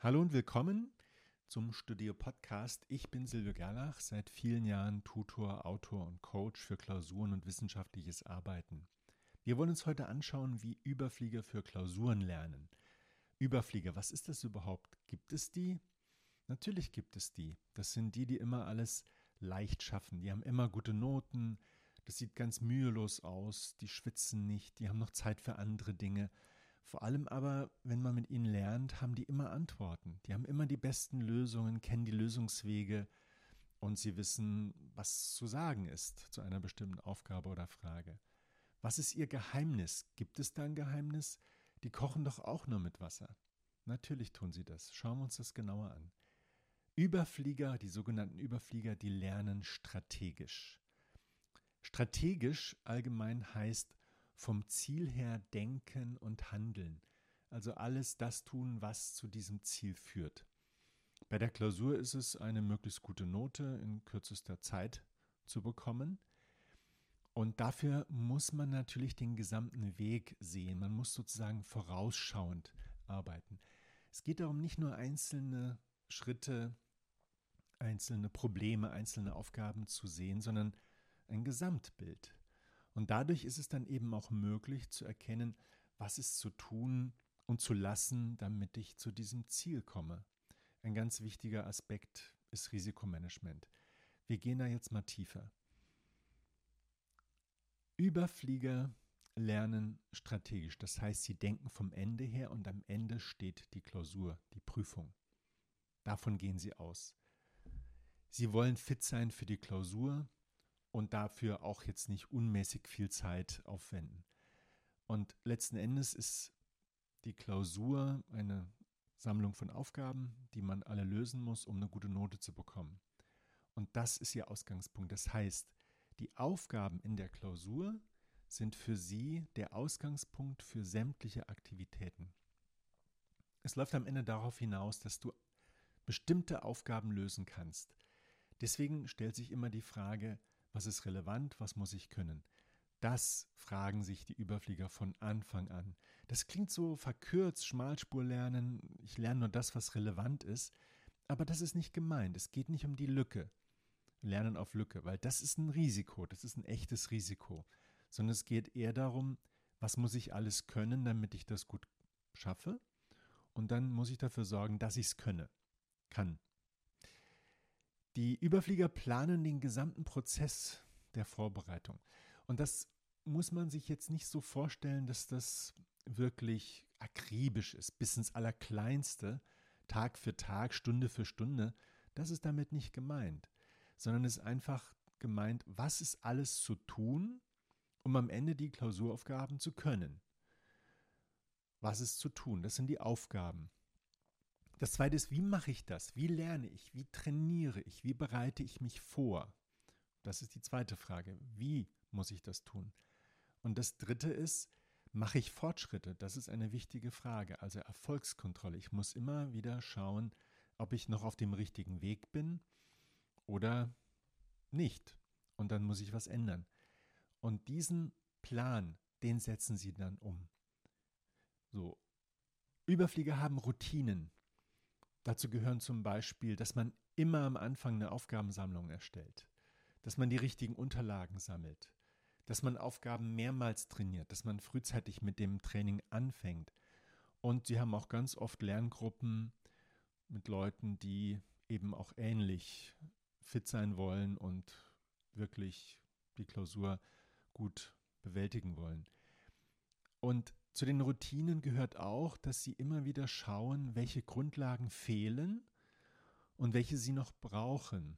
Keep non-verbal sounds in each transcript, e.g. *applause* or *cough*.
Hallo und willkommen zum Studio Podcast. Ich bin Silvio Gerlach, seit vielen Jahren Tutor, Autor und Coach für Klausuren und wissenschaftliches Arbeiten. Wir wollen uns heute anschauen, wie Überflieger für Klausuren lernen. Überflieger, was ist das überhaupt? Gibt es die? Natürlich gibt es die. Das sind die, die immer alles leicht schaffen. Die haben immer gute Noten. Das sieht ganz mühelos aus. Die schwitzen nicht. Die haben noch Zeit für andere Dinge. Vor allem aber, wenn man mit ihnen lernt, haben die immer Antworten. Die haben immer die besten Lösungen, kennen die Lösungswege und sie wissen, was zu sagen ist zu einer bestimmten Aufgabe oder Frage. Was ist ihr Geheimnis? Gibt es da ein Geheimnis? Die kochen doch auch nur mit Wasser. Natürlich tun sie das. Schauen wir uns das genauer an. Überflieger, die sogenannten Überflieger, die lernen strategisch. Strategisch allgemein heißt vom Ziel her denken und handeln. Also alles das tun, was zu diesem Ziel führt. Bei der Klausur ist es eine möglichst gute Note in kürzester Zeit zu bekommen. Und dafür muss man natürlich den gesamten Weg sehen. Man muss sozusagen vorausschauend arbeiten. Es geht darum, nicht nur einzelne Schritte, einzelne Probleme, einzelne Aufgaben zu sehen, sondern ein Gesamtbild. Und dadurch ist es dann eben auch möglich zu erkennen, was ist zu tun und zu lassen, damit ich zu diesem Ziel komme. Ein ganz wichtiger Aspekt ist Risikomanagement. Wir gehen da jetzt mal tiefer. Überflieger lernen strategisch. Das heißt, sie denken vom Ende her und am Ende steht die Klausur, die Prüfung. Davon gehen sie aus. Sie wollen fit sein für die Klausur, und dafür auch jetzt nicht unmäßig viel Zeit aufwenden. Und letzten Endes ist die Klausur eine Sammlung von Aufgaben, die man alle lösen muss, um eine gute Note zu bekommen. Und das ist Ihr Ausgangspunkt. Das heißt, die Aufgaben in der Klausur sind für Sie der Ausgangspunkt für sämtliche Aktivitäten. Es läuft am Ende darauf hinaus, dass du bestimmte Aufgaben lösen kannst. Deswegen stellt sich immer die Frage, was ist relevant, was muss ich können? Das fragen sich die Überflieger von Anfang an. Das klingt so verkürzt, Schmalspur lernen, ich lerne nur das, was relevant ist, aber das ist nicht gemeint. Es geht nicht um die Lücke, Lernen auf Lücke, weil das ist ein Risiko, das ist ein echtes Risiko, sondern es geht eher darum, was muss ich alles können, damit ich das gut schaffe und dann muss ich dafür sorgen, dass ich es könne, kann. Die Überflieger planen den gesamten Prozess der Vorbereitung. Und das muss man sich jetzt nicht so vorstellen, dass das wirklich akribisch ist, bis ins Allerkleinste, Tag für Tag, Stunde für Stunde. Das ist damit nicht gemeint, sondern es ist einfach gemeint, was ist alles zu tun, um am Ende die Klausuraufgaben zu können. Was ist zu tun? Das sind die Aufgaben. Das zweite ist, wie mache ich das? Wie lerne ich? Wie trainiere ich? Wie bereite ich mich vor? Das ist die zweite Frage. Wie muss ich das tun? Und das dritte ist, mache ich Fortschritte? Das ist eine wichtige Frage. Also Erfolgskontrolle. Ich muss immer wieder schauen, ob ich noch auf dem richtigen Weg bin oder nicht. Und dann muss ich was ändern. Und diesen Plan, den setzen Sie dann um. So. Überflieger haben Routinen. Dazu gehören zum Beispiel, dass man immer am Anfang eine Aufgabensammlung erstellt, dass man die richtigen Unterlagen sammelt, dass man Aufgaben mehrmals trainiert, dass man frühzeitig mit dem Training anfängt. Und sie haben auch ganz oft Lerngruppen mit Leuten, die eben auch ähnlich fit sein wollen und wirklich die Klausur gut bewältigen wollen. Und zu den Routinen gehört auch, dass Sie immer wieder schauen, welche Grundlagen fehlen und welche Sie noch brauchen.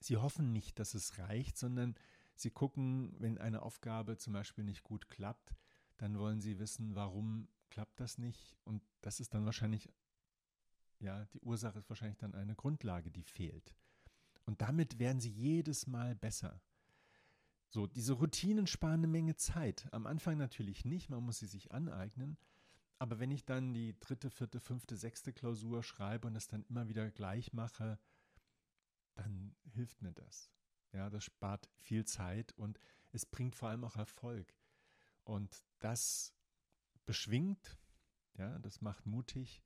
Sie hoffen nicht, dass es reicht, sondern Sie gucken, wenn eine Aufgabe zum Beispiel nicht gut klappt, dann wollen Sie wissen, warum klappt das nicht. Und das ist dann wahrscheinlich, ja, die Ursache ist wahrscheinlich dann eine Grundlage, die fehlt. Und damit werden Sie jedes Mal besser. So, diese Routinen sparen eine Menge Zeit. Am Anfang natürlich nicht, man muss sie sich aneignen. Aber wenn ich dann die dritte, vierte, fünfte, sechste Klausur schreibe und es dann immer wieder gleich mache, dann hilft mir das. Ja, das spart viel Zeit und es bringt vor allem auch Erfolg. Und das beschwingt, ja, das macht mutig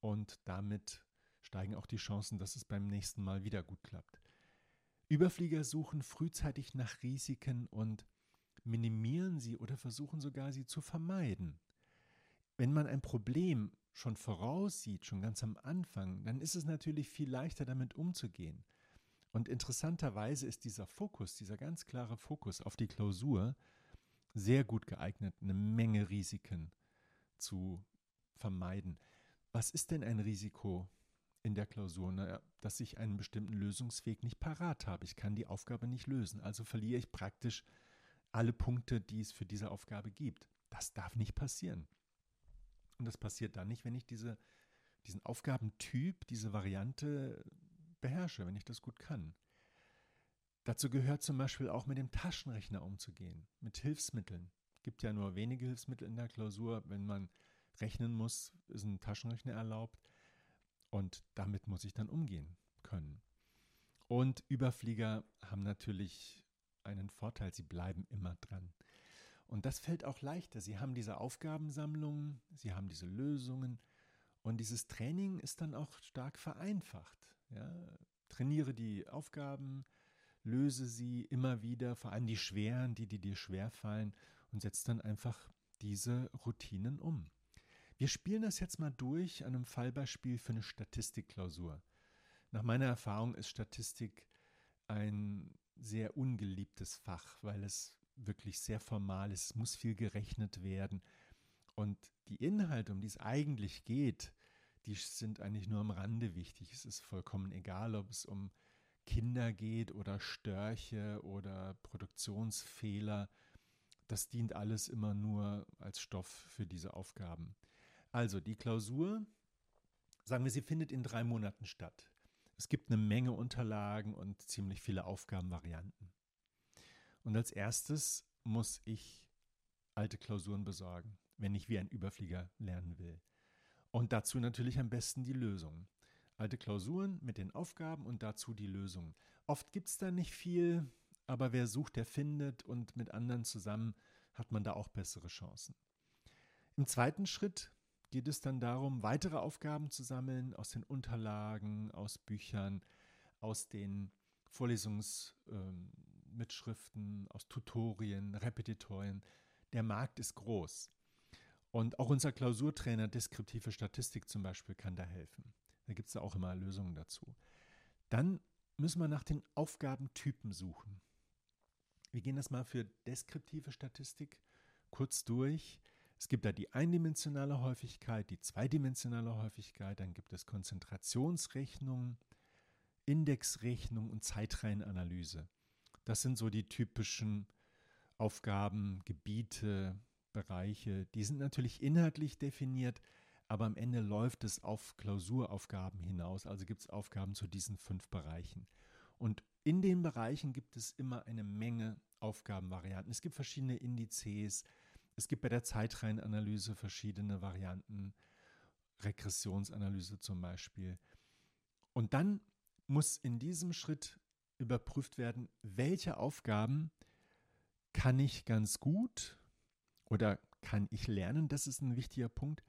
und damit steigen auch die Chancen, dass es beim nächsten Mal wieder gut klappt. Überflieger suchen frühzeitig nach Risiken und minimieren sie oder versuchen sogar sie zu vermeiden. Wenn man ein Problem schon voraussieht, schon ganz am Anfang, dann ist es natürlich viel leichter damit umzugehen. Und interessanterweise ist dieser Fokus, dieser ganz klare Fokus auf die Klausur sehr gut geeignet, eine Menge Risiken zu vermeiden. Was ist denn ein Risiko in der Klausur? Naja, dass ich einen bestimmten Lösungsweg nicht parat habe. Ich kann die Aufgabe nicht lösen. Also verliere ich praktisch alle Punkte, die es für diese Aufgabe gibt. Das darf nicht passieren. Und das passiert dann nicht, wenn ich diese, diesen Aufgabentyp, diese Variante beherrsche, wenn ich das gut kann. Dazu gehört zum Beispiel auch mit dem Taschenrechner umzugehen, mit Hilfsmitteln. Es gibt ja nur wenige Hilfsmittel in der Klausur. Wenn man rechnen muss, ist ein Taschenrechner erlaubt. Und damit muss ich dann umgehen können. Und Überflieger haben natürlich einen Vorteil, sie bleiben immer dran. Und das fällt auch leichter. Sie haben diese Aufgabensammlungen, sie haben diese Lösungen und dieses Training ist dann auch stark vereinfacht. Ja? Trainiere die Aufgaben, löse sie immer wieder, vor allem die schweren, die, die dir schwer fallen und setze dann einfach diese Routinen um. Wir spielen das jetzt mal durch an einem Fallbeispiel für eine Statistikklausur. Nach meiner Erfahrung ist Statistik ein sehr ungeliebtes Fach, weil es wirklich sehr formal ist. Es muss viel gerechnet werden. Und die Inhalte, um die es eigentlich geht, die sind eigentlich nur am Rande wichtig. Es ist vollkommen egal, ob es um Kinder geht oder Störche oder Produktionsfehler. Das dient alles immer nur als Stoff für diese Aufgaben. Also die Klausur, sagen wir, sie findet in drei Monaten statt. Es gibt eine Menge Unterlagen und ziemlich viele Aufgabenvarianten. Und als erstes muss ich alte Klausuren besorgen, wenn ich wie ein Überflieger lernen will. Und dazu natürlich am besten die Lösung. Alte Klausuren mit den Aufgaben und dazu die Lösung. Oft gibt es da nicht viel, aber wer sucht, der findet und mit anderen zusammen hat man da auch bessere Chancen. Im zweiten Schritt geht es dann darum, weitere Aufgaben zu sammeln aus den Unterlagen, aus Büchern, aus den Vorlesungsmitschriften, ähm, aus Tutorien, Repetitorien. Der Markt ist groß. Und auch unser Klausurtrainer Deskriptive Statistik zum Beispiel kann da helfen. Da gibt es auch immer Lösungen dazu. Dann müssen wir nach den Aufgabentypen suchen. Wir gehen das mal für deskriptive Statistik kurz durch. Es gibt da die eindimensionale Häufigkeit, die zweidimensionale Häufigkeit, dann gibt es Konzentrationsrechnung, Indexrechnung und Zeitreihenanalyse. Das sind so die typischen Aufgaben, Gebiete, Bereiche. Die sind natürlich inhaltlich definiert, aber am Ende läuft es auf Klausuraufgaben hinaus. Also gibt es Aufgaben zu diesen fünf Bereichen. Und in den Bereichen gibt es immer eine Menge Aufgabenvarianten. Es gibt verschiedene Indizes, es gibt bei der Zeitreihenanalyse verschiedene Varianten, Regressionsanalyse zum Beispiel. Und dann muss in diesem Schritt überprüft werden, welche Aufgaben kann ich ganz gut oder kann ich lernen. Das ist ein wichtiger Punkt.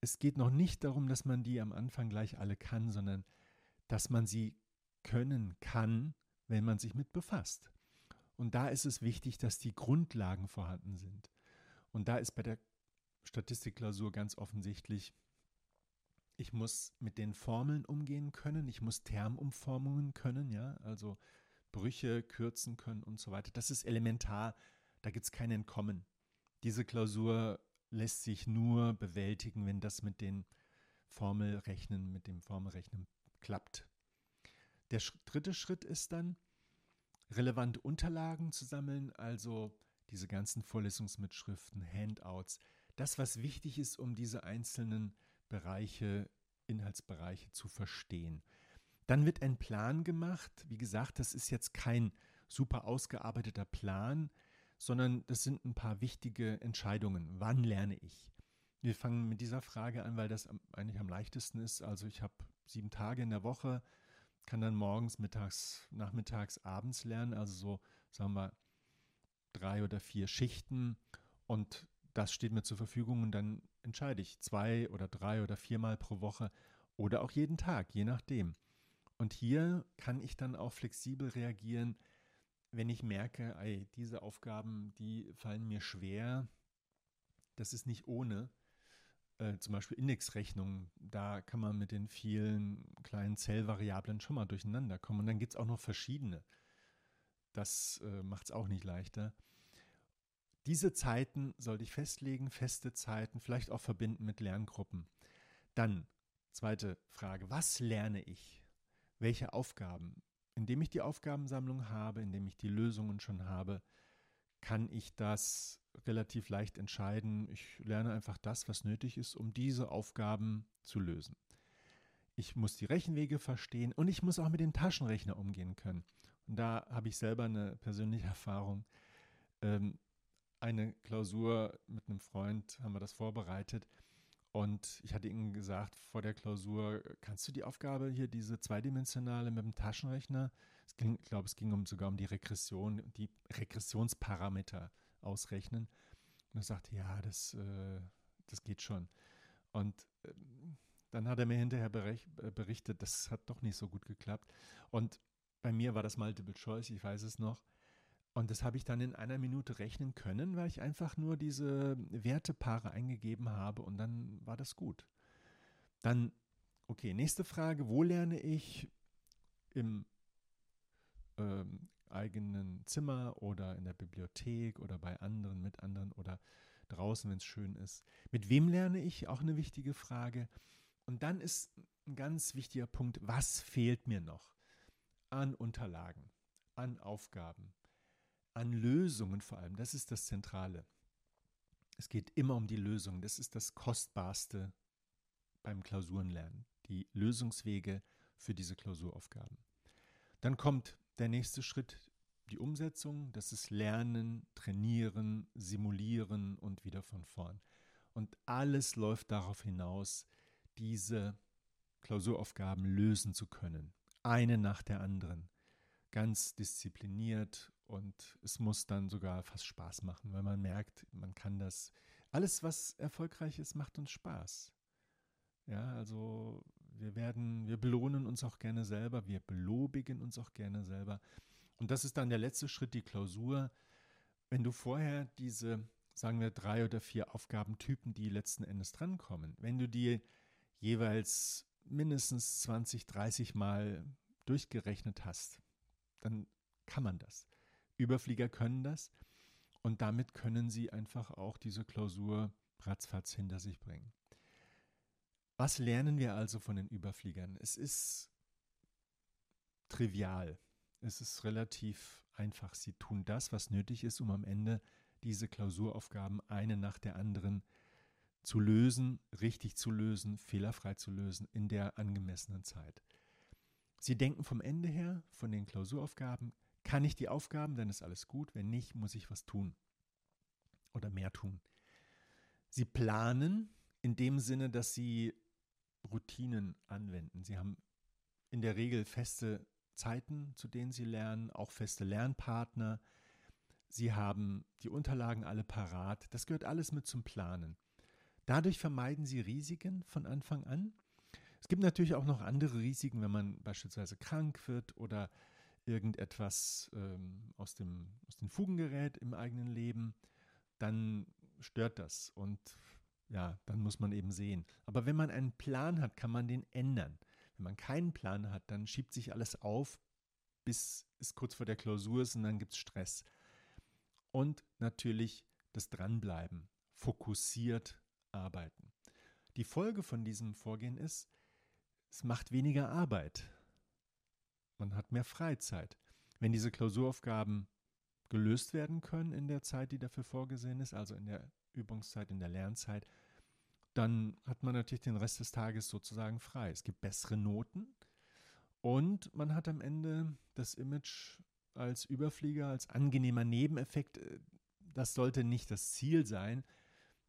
Es geht noch nicht darum, dass man die am Anfang gleich alle kann, sondern dass man sie können kann, wenn man sich mit befasst. Und da ist es wichtig, dass die Grundlagen vorhanden sind. Und da ist bei der Statistikklausur ganz offensichtlich, ich muss mit den Formeln umgehen können, ich muss Termumformungen können, ja, also Brüche kürzen können und so weiter. Das ist elementar, da gibt es kein Entkommen. Diese Klausur lässt sich nur bewältigen, wenn das mit den Formelrechnen, mit dem Formelrechnen klappt. Der dritte Schritt ist dann, relevante Unterlagen zu sammeln, also diese ganzen Vorlesungsmitschriften, Handouts, das, was wichtig ist, um diese einzelnen Bereiche, Inhaltsbereiche zu verstehen. Dann wird ein Plan gemacht. Wie gesagt, das ist jetzt kein super ausgearbeiteter Plan, sondern das sind ein paar wichtige Entscheidungen. Wann lerne ich? Wir fangen mit dieser Frage an, weil das eigentlich am leichtesten ist. Also ich habe sieben Tage in der Woche, kann dann morgens, mittags, nachmittags, abends lernen. Also so, sagen wir, drei oder vier Schichten und das steht mir zur Verfügung und dann entscheide ich zwei oder drei oder viermal pro Woche oder auch jeden Tag, je nachdem. Und hier kann ich dann auch flexibel reagieren, wenn ich merke, ey, diese Aufgaben, die fallen mir schwer, das ist nicht ohne. Äh, zum Beispiel Indexrechnungen, da kann man mit den vielen kleinen Zellvariablen schon mal durcheinander kommen. Und dann gibt es auch noch verschiedene. Das äh, macht es auch nicht leichter. Diese Zeiten sollte ich festlegen, feste Zeiten, vielleicht auch verbinden mit Lerngruppen. Dann, zweite Frage, was lerne ich? Welche Aufgaben? Indem ich die Aufgabensammlung habe, indem ich die Lösungen schon habe, kann ich das relativ leicht entscheiden. Ich lerne einfach das, was nötig ist, um diese Aufgaben zu lösen. Ich muss die Rechenwege verstehen und ich muss auch mit dem Taschenrechner umgehen können. Und da habe ich selber eine persönliche *laughs* Erfahrung. Ähm, eine Klausur mit einem Freund haben wir das vorbereitet. Und ich hatte ihm gesagt vor der Klausur, kannst du die Aufgabe hier, diese zweidimensionale mit dem Taschenrechner, ging, ich glaube, es ging um, sogar um die Regression, die Regressionsparameter ausrechnen. Und er sagte, ja, das, äh, das geht schon. Und äh, dann hat er mir hinterher äh, berichtet, das hat doch nicht so gut geklappt. Und bei mir war das Multiple Choice, ich weiß es noch. Und das habe ich dann in einer Minute rechnen können, weil ich einfach nur diese Wertepaare eingegeben habe und dann war das gut. Dann, okay, nächste Frage, wo lerne ich? Im ähm, eigenen Zimmer oder in der Bibliothek oder bei anderen, mit anderen oder draußen, wenn es schön ist. Mit wem lerne ich? Auch eine wichtige Frage. Und dann ist ein ganz wichtiger Punkt, was fehlt mir noch an Unterlagen, an Aufgaben, an Lösungen vor allem. Das ist das Zentrale. Es geht immer um die Lösung. Das ist das Kostbarste beim Klausurenlernen. Die Lösungswege für diese Klausuraufgaben. Dann kommt der nächste Schritt, die Umsetzung. Das ist Lernen, Trainieren, Simulieren und wieder von vorn. Und alles läuft darauf hinaus, diese Klausuraufgaben lösen zu können. Eine nach der anderen. Ganz diszipliniert und es muss dann sogar fast Spaß machen, weil man merkt, man kann das. Alles, was erfolgreich ist, macht uns Spaß. Ja, also wir werden, wir belohnen uns auch gerne selber, wir belobigen uns auch gerne selber. Und das ist dann der letzte Schritt, die Klausur. Wenn du vorher diese, sagen wir, drei oder vier Aufgabentypen, die letzten Endes drankommen, wenn du die jeweils mindestens 20, 30 Mal durchgerechnet hast, dann kann man das. Überflieger können das und damit können sie einfach auch diese Klausur ratzfatz hinter sich bringen. Was lernen wir also von den Überfliegern? Es ist trivial. Es ist relativ einfach. Sie tun das, was nötig ist, um am Ende diese Klausuraufgaben eine nach der anderen zu lösen, richtig zu lösen, fehlerfrei zu lösen in der angemessenen Zeit. Sie denken vom Ende her, von den Klausuraufgaben, kann ich die Aufgaben, dann ist alles gut, wenn nicht, muss ich was tun oder mehr tun. Sie planen in dem Sinne, dass sie Routinen anwenden. Sie haben in der Regel feste Zeiten, zu denen Sie lernen, auch feste Lernpartner. Sie haben die Unterlagen alle parat. Das gehört alles mit zum Planen. Dadurch vermeiden Sie Risiken von Anfang an. Es gibt natürlich auch noch andere Risiken, wenn man beispielsweise krank wird oder irgendetwas ähm, aus, dem, aus den Fugen gerät im eigenen Leben, dann stört das. Und ja, dann muss man eben sehen. Aber wenn man einen Plan hat, kann man den ändern. Wenn man keinen Plan hat, dann schiebt sich alles auf, bis es kurz vor der Klausur ist und dann gibt es Stress. Und natürlich das Dranbleiben, fokussiert arbeiten. Die Folge von diesem Vorgehen ist, es macht weniger Arbeit. Man hat mehr Freizeit. Wenn diese Klausuraufgaben gelöst werden können in der Zeit, die dafür vorgesehen ist, also in der Übungszeit, in der Lernzeit, dann hat man natürlich den Rest des Tages sozusagen frei. Es gibt bessere Noten und man hat am Ende das Image als Überflieger, als angenehmer Nebeneffekt. Das sollte nicht das Ziel sein.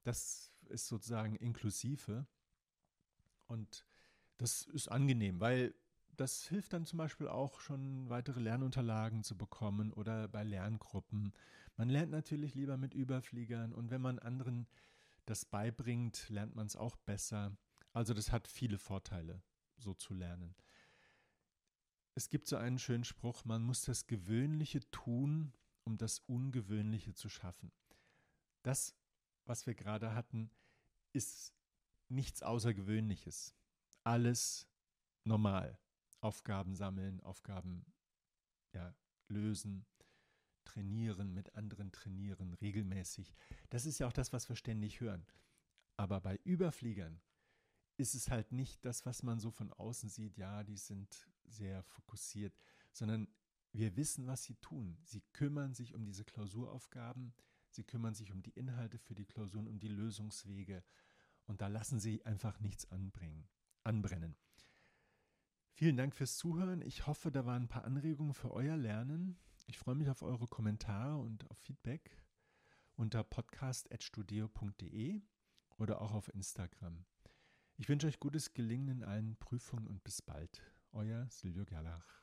Das ist sozusagen inklusive. Und das ist angenehm, weil das hilft dann zum Beispiel auch schon weitere Lernunterlagen zu bekommen oder bei Lerngruppen. Man lernt natürlich lieber mit Überfliegern und wenn man anderen das beibringt, lernt man es auch besser. Also das hat viele Vorteile, so zu lernen. Es gibt so einen schönen Spruch, man muss das Gewöhnliche tun, um das Ungewöhnliche zu schaffen. Das, was wir gerade hatten, ist nichts Außergewöhnliches. Alles normal. Aufgaben sammeln, Aufgaben ja, lösen, trainieren, mit anderen trainieren, regelmäßig. Das ist ja auch das, was wir ständig hören. Aber bei Überfliegern ist es halt nicht das, was man so von außen sieht, ja, die sind sehr fokussiert, sondern wir wissen, was sie tun. Sie kümmern sich um diese Klausuraufgaben, sie kümmern sich um die Inhalte für die Klausuren, um die Lösungswege und da lassen sie einfach nichts anbringen, anbrennen. Vielen Dank fürs Zuhören. Ich hoffe, da waren ein paar Anregungen für euer Lernen. Ich freue mich auf eure Kommentare und auf Feedback unter podcast.studio.de oder auch auf Instagram. Ich wünsche euch gutes Gelingen in allen Prüfungen und bis bald. Euer Silvio Gerlach.